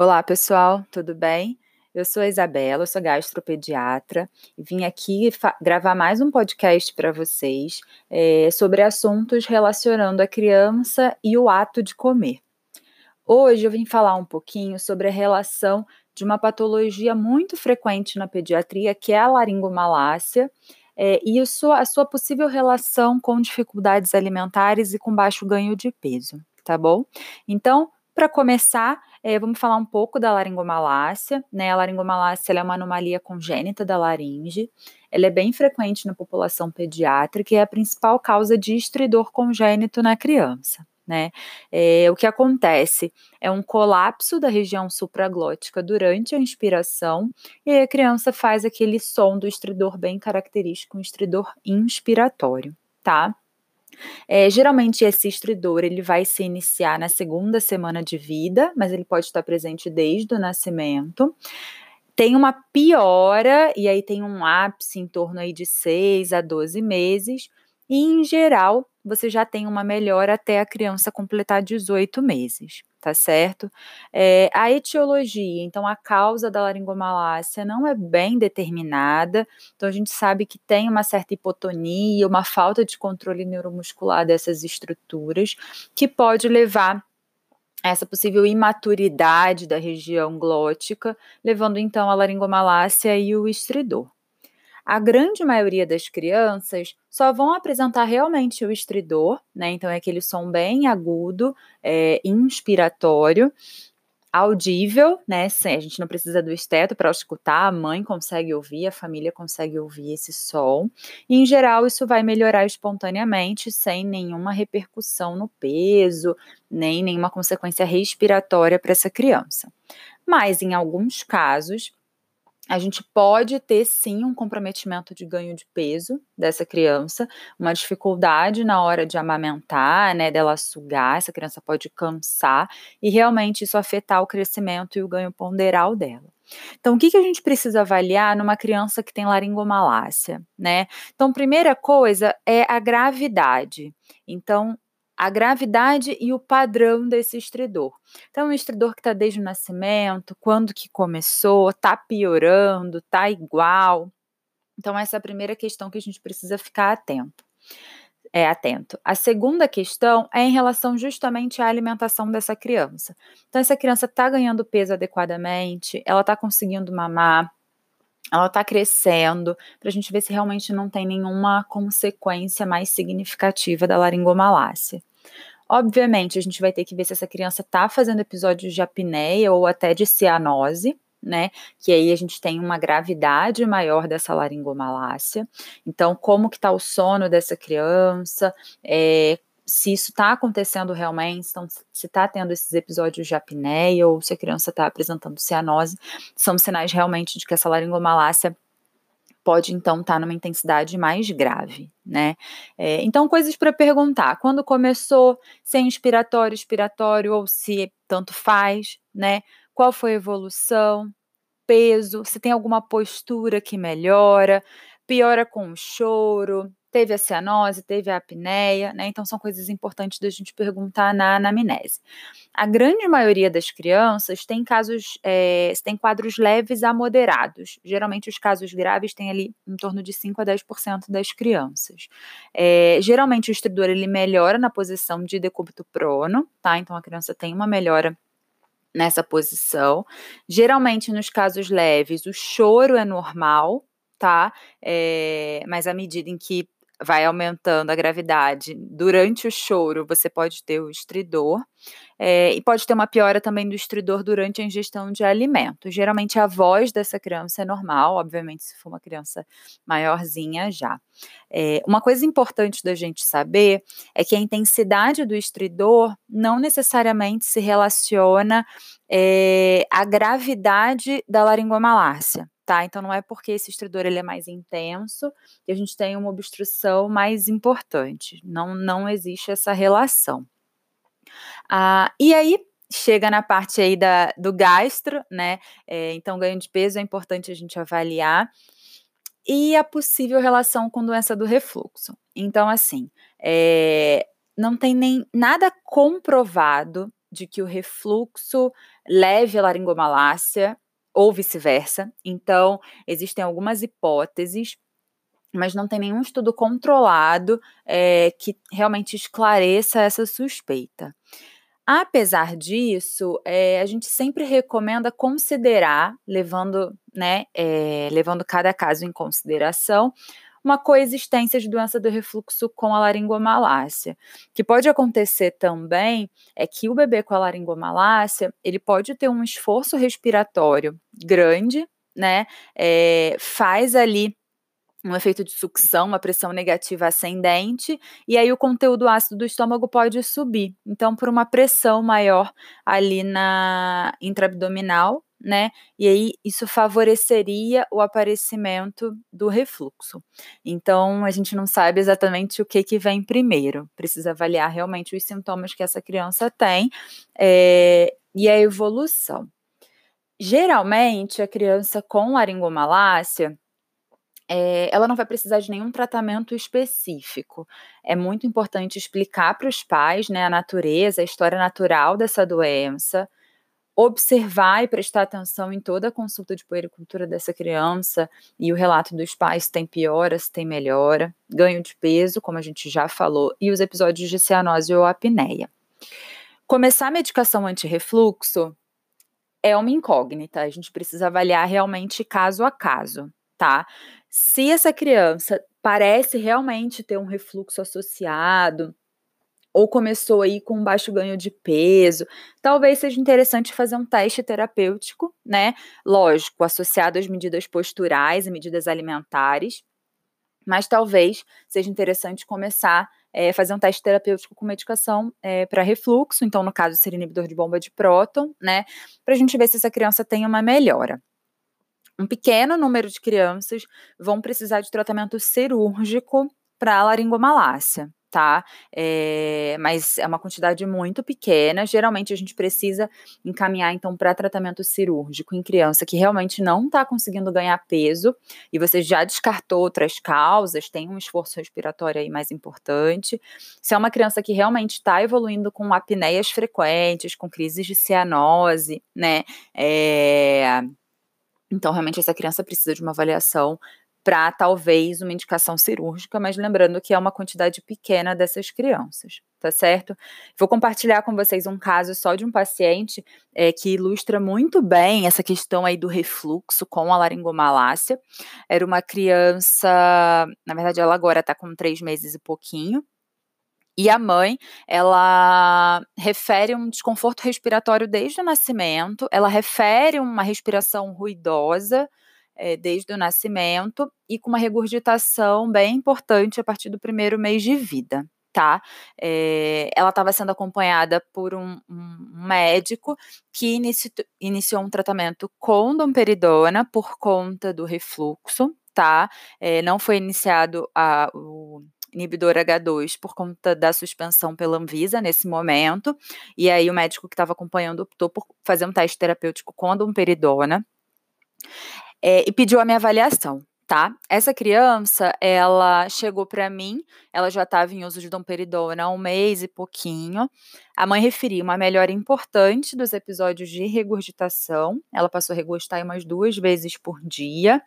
Olá, pessoal, tudo bem? Eu sou a Isabela, sou gastropediatra e vim aqui gravar mais um podcast para vocês é, sobre assuntos relacionando a criança e o ato de comer. Hoje eu vim falar um pouquinho sobre a relação de uma patologia muito frequente na pediatria, que é a laringomalácia, é, e isso, a sua possível relação com dificuldades alimentares e com baixo ganho de peso, tá bom? Então, para começar, é, vamos falar um pouco da laringomalácia. Né? A laringomalácia é uma anomalia congênita da laringe. Ela é bem frequente na população pediátrica e é a principal causa de estridor congênito na criança. Né? É, o que acontece é um colapso da região supraglótica durante a inspiração e a criança faz aquele som do estridor bem característico, um estridor inspiratório, tá? É, geralmente esse estridor ele vai se iniciar na segunda semana de vida, mas ele pode estar presente desde o nascimento. Tem uma piora e aí tem um ápice em torno aí de 6 a 12 meses, e em geral você já tem uma melhora até a criança completar 18 meses tá certo? É, a etiologia, então a causa da laringomalácia não é bem determinada, então a gente sabe que tem uma certa hipotonia, uma falta de controle neuromuscular dessas estruturas, que pode levar essa possível imaturidade da região glótica, levando então a laringomalácia e o estridor. A grande maioria das crianças só vão apresentar realmente o estridor, né? Então é aquele som bem agudo, é, inspiratório, audível, né? A gente não precisa do esteto para escutar, a mãe consegue ouvir, a família consegue ouvir esse som. E, em geral, isso vai melhorar espontaneamente, sem nenhuma repercussão no peso, nem nenhuma consequência respiratória para essa criança. Mas, em alguns casos, a gente pode ter sim um comprometimento de ganho de peso dessa criança, uma dificuldade na hora de amamentar, né, dela sugar, essa criança pode cansar e realmente isso afetar o crescimento e o ganho ponderal dela. Então, o que, que a gente precisa avaliar numa criança que tem laringomalácia, né? Então, primeira coisa é a gravidade. Então, a gravidade e o padrão desse estridor. Então, um estridor que está desde o nascimento, quando que começou, está piorando, está igual. Então, essa é a primeira questão que a gente precisa ficar atento. É atento. A segunda questão é em relação justamente à alimentação dessa criança. Então, essa criança está ganhando peso adequadamente, ela está conseguindo mamar, ela está crescendo, para a gente ver se realmente não tem nenhuma consequência mais significativa da laringomalácia. Obviamente, a gente vai ter que ver se essa criança está fazendo episódios de apneia ou até de cianose, né? Que aí a gente tem uma gravidade maior dessa laringomalácia. Então, como que está o sono dessa criança? É, se isso está acontecendo realmente, então, se está tendo esses episódios de apneia ou se a criança está apresentando cianose, são sinais realmente de que essa laringomalácia pode então estar tá numa intensidade mais grave, né? É, então, coisas para perguntar: quando começou, se é inspiratório, expiratório ou se tanto faz, né? Qual foi a evolução? Peso, se tem alguma postura que melhora, piora com o choro, teve a cianose, teve a apneia, né? Então são coisas importantes da gente perguntar na anamnese. A grande maioria das crianças tem casos, é, tem quadros leves a moderados. Geralmente os casos graves têm ali em torno de 5 a 10% das crianças. É, geralmente o estridor ele melhora na posição de decúbito prono, tá? Então a criança tem uma melhora nessa posição. Geralmente, nos casos leves, o choro é normal, tá? É, mas à medida em que vai aumentando a gravidade durante o choro, você pode ter o estridor, é, e pode ter uma piora também do estridor durante a ingestão de alimentos. Geralmente a voz dessa criança é normal, obviamente, se for uma criança maiorzinha já. É, uma coisa importante da gente saber é que a intensidade do estridor não necessariamente se relaciona é, à gravidade da laringomalácia tá? Então não é porque esse estridor ele é mais intenso que a gente tem uma obstrução mais importante. Não, não existe essa relação. Ah, e aí chega na parte aí da, do gastro, né? É, então ganho de peso é importante a gente avaliar e a possível relação com doença do refluxo. Então assim, é, não tem nem nada comprovado de que o refluxo leve a laringomalácia ou vice-versa. Então, existem algumas hipóteses, mas não tem nenhum estudo controlado é, que realmente esclareça essa suspeita. Apesar disso, é, a gente sempre recomenda considerar, levando, né, é, levando cada caso em consideração, uma coexistência de doença do refluxo com a laringomalácia. O que pode acontecer também é que o bebê com a laringomalácia, ele pode ter um esforço respiratório grande, né, é, faz ali um efeito de sucção, uma pressão negativa ascendente, e aí o conteúdo ácido do estômago pode subir. Então, por uma pressão maior ali na intraabdominal, né? E aí isso favoreceria o aparecimento do refluxo. Então, a gente não sabe exatamente o que, que vem primeiro. Precisa avaliar realmente os sintomas que essa criança tem é, e a evolução. Geralmente, a criança com laringomalácia é, ela não vai precisar de nenhum tratamento específico. É muito importante explicar para os pais né, a natureza, a história natural dessa doença, observar e prestar atenção em toda a consulta de puericultura dessa criança e o relato dos pais tem piora, se tem melhora, ganho de peso, como a gente já falou, e os episódios de cianose ou apneia. Começar a medicação anti-refluxo é uma incógnita, a gente precisa avaliar realmente caso a caso, tá? Se essa criança parece realmente ter um refluxo associado, ou começou aí com baixo ganho de peso, talvez seja interessante fazer um teste terapêutico, né? Lógico, associado às medidas posturais e medidas alimentares, mas talvez seja interessante começar é, fazer um teste terapêutico com medicação é, para refluxo, então no caso seria inibidor de bomba de próton, né? Para a gente ver se essa criança tem uma melhora um pequeno número de crianças vão precisar de tratamento cirúrgico para laringomalácia, tá? É, mas é uma quantidade muito pequena. Geralmente a gente precisa encaminhar então para tratamento cirúrgico em criança que realmente não está conseguindo ganhar peso e você já descartou outras causas, tem um esforço respiratório aí mais importante. Se é uma criança que realmente está evoluindo com apneias frequentes, com crises de cianose, né? É, então, realmente, essa criança precisa de uma avaliação para talvez uma indicação cirúrgica, mas lembrando que é uma quantidade pequena dessas crianças, tá certo? Vou compartilhar com vocês um caso só de um paciente é, que ilustra muito bem essa questão aí do refluxo com a laringomalácia. Era uma criança, na verdade, ela agora está com três meses e pouquinho, e a mãe, ela refere um desconforto respiratório desde o nascimento, ela refere uma respiração ruidosa é, desde o nascimento e com uma regurgitação bem importante a partir do primeiro mês de vida. Tá? É, ela estava sendo acompanhada por um, um médico que inici, iniciou um tratamento com domperidona por conta do refluxo, tá? É, não foi iniciado a, o inibidor H2 por conta da suspensão pela Anvisa nesse momento. E aí o médico que estava acompanhando optou por fazer um teste terapêutico com domperidona é, e pediu a minha avaliação. Tá? Essa criança, ela chegou para mim, ela já estava em uso de domperidona há um mês e pouquinho. A mãe referia uma melhora importante dos episódios de regurgitação. Ela passou a regurgitar umas duas vezes por dia.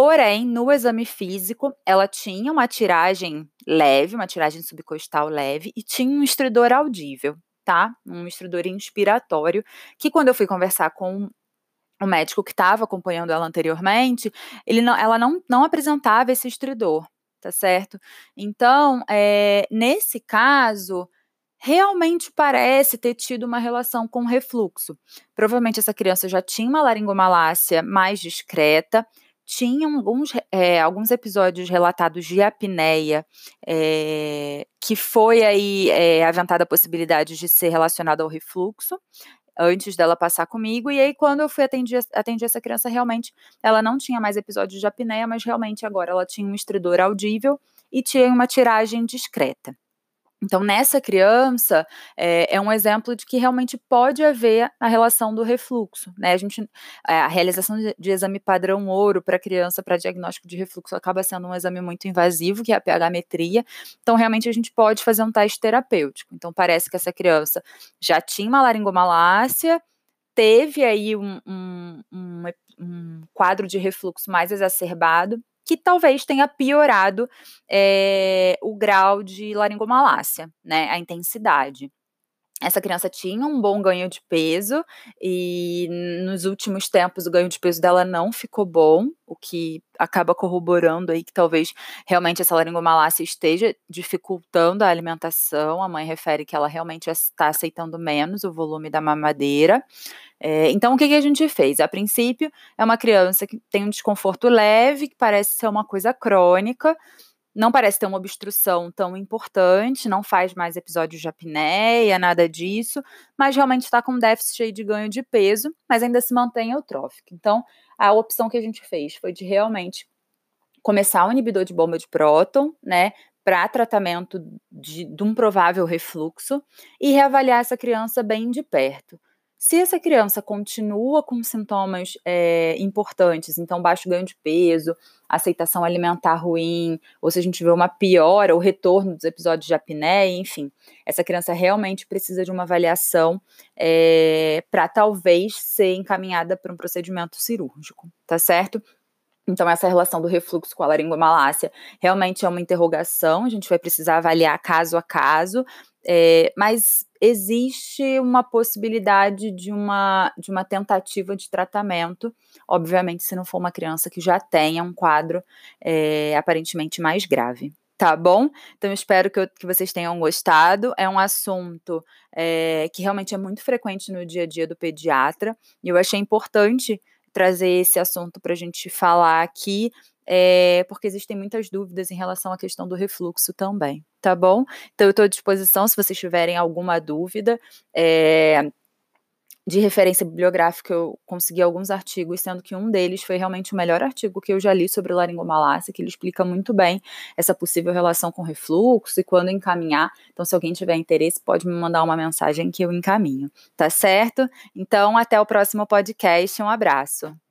Porém, no exame físico, ela tinha uma tiragem leve, uma tiragem subcostal leve, e tinha um estridor audível, tá? Um estridor inspiratório, que quando eu fui conversar com o médico que estava acompanhando ela anteriormente, ele não, ela não, não apresentava esse estridor, tá certo? Então, é, nesse caso, realmente parece ter tido uma relação com refluxo. Provavelmente essa criança já tinha uma laringomalácia mais discreta, tinham alguns, é, alguns episódios relatados de apneia, é, que foi aí é, aventada a possibilidade de ser relacionada ao refluxo, antes dela passar comigo, e aí quando eu fui atender, atender essa criança, realmente ela não tinha mais episódios de apneia, mas realmente agora ela tinha um estridor audível e tinha uma tiragem discreta. Então, nessa criança, é, é, um exemplo de que realmente pode haver a relação do refluxo, né? A gente, a realização de, de exame padrão ouro para criança para diagnóstico de refluxo acaba sendo um exame muito invasivo, que é a pH-metria. Então, realmente, a gente pode fazer um teste terapêutico. Então, parece que essa criança já tinha uma laringomalácia, teve aí um, um, um, um quadro de refluxo mais exacerbado, que talvez tenha piorado é, o grau de laringomalácia, né, a intensidade. Essa criança tinha um bom ganho de peso e nos últimos tempos o ganho de peso dela não ficou bom, o que acaba corroborando aí que talvez realmente essa laringomalácia esteja dificultando a alimentação. A mãe refere que ela realmente está aceitando menos o volume da mamadeira. É, então, o que, que, a gente fez? A princípio, é uma criança que tem um desconforto leve, que parece ser uma coisa crônica, não parece ter uma obstrução tão importante, não faz mais episódios de apneia, nada disso, mas realmente está com déficit de ganho de peso, mas ainda se mantém eutrófico. Então, a opção que a gente fez foi de realmente começar o inibidor de bomba de próton, né, para tratamento de, de um provável refluxo e reavaliar essa criança bem de perto. Se essa criança continua com sintomas é, importantes, então baixo ganho de peso, aceitação alimentar ruim, ou se a gente vê uma piora ou retorno dos episódios de apneia, enfim, essa criança realmente precisa de uma avaliação é, para talvez ser encaminhada para um procedimento cirúrgico, tá certo? Então, essa relação do refluxo com a laringomalácia realmente é uma interrogação, a gente vai precisar avaliar caso a caso, é, mas existe uma possibilidade de uma, de uma tentativa de tratamento, obviamente, se não for uma criança que já tenha um quadro é, aparentemente mais grave. Tá bom? Então, espero que, eu, que vocês tenham gostado. É um assunto é, que realmente é muito frequente no dia a dia do pediatra, e eu achei importante trazer esse assunto para a gente falar aqui, é, porque existem muitas dúvidas em relação à questão do refluxo também, tá bom? Então, eu estou à disposição se vocês tiverem alguma dúvida. É, de referência bibliográfica, eu consegui alguns artigos, sendo que um deles foi realmente o melhor artigo que eu já li sobre laringomalácia, que ele explica muito bem essa possível relação com refluxo e quando encaminhar. Então, se alguém tiver interesse, pode me mandar uma mensagem que eu encaminho, tá certo? Então, até o próximo podcast. Um abraço.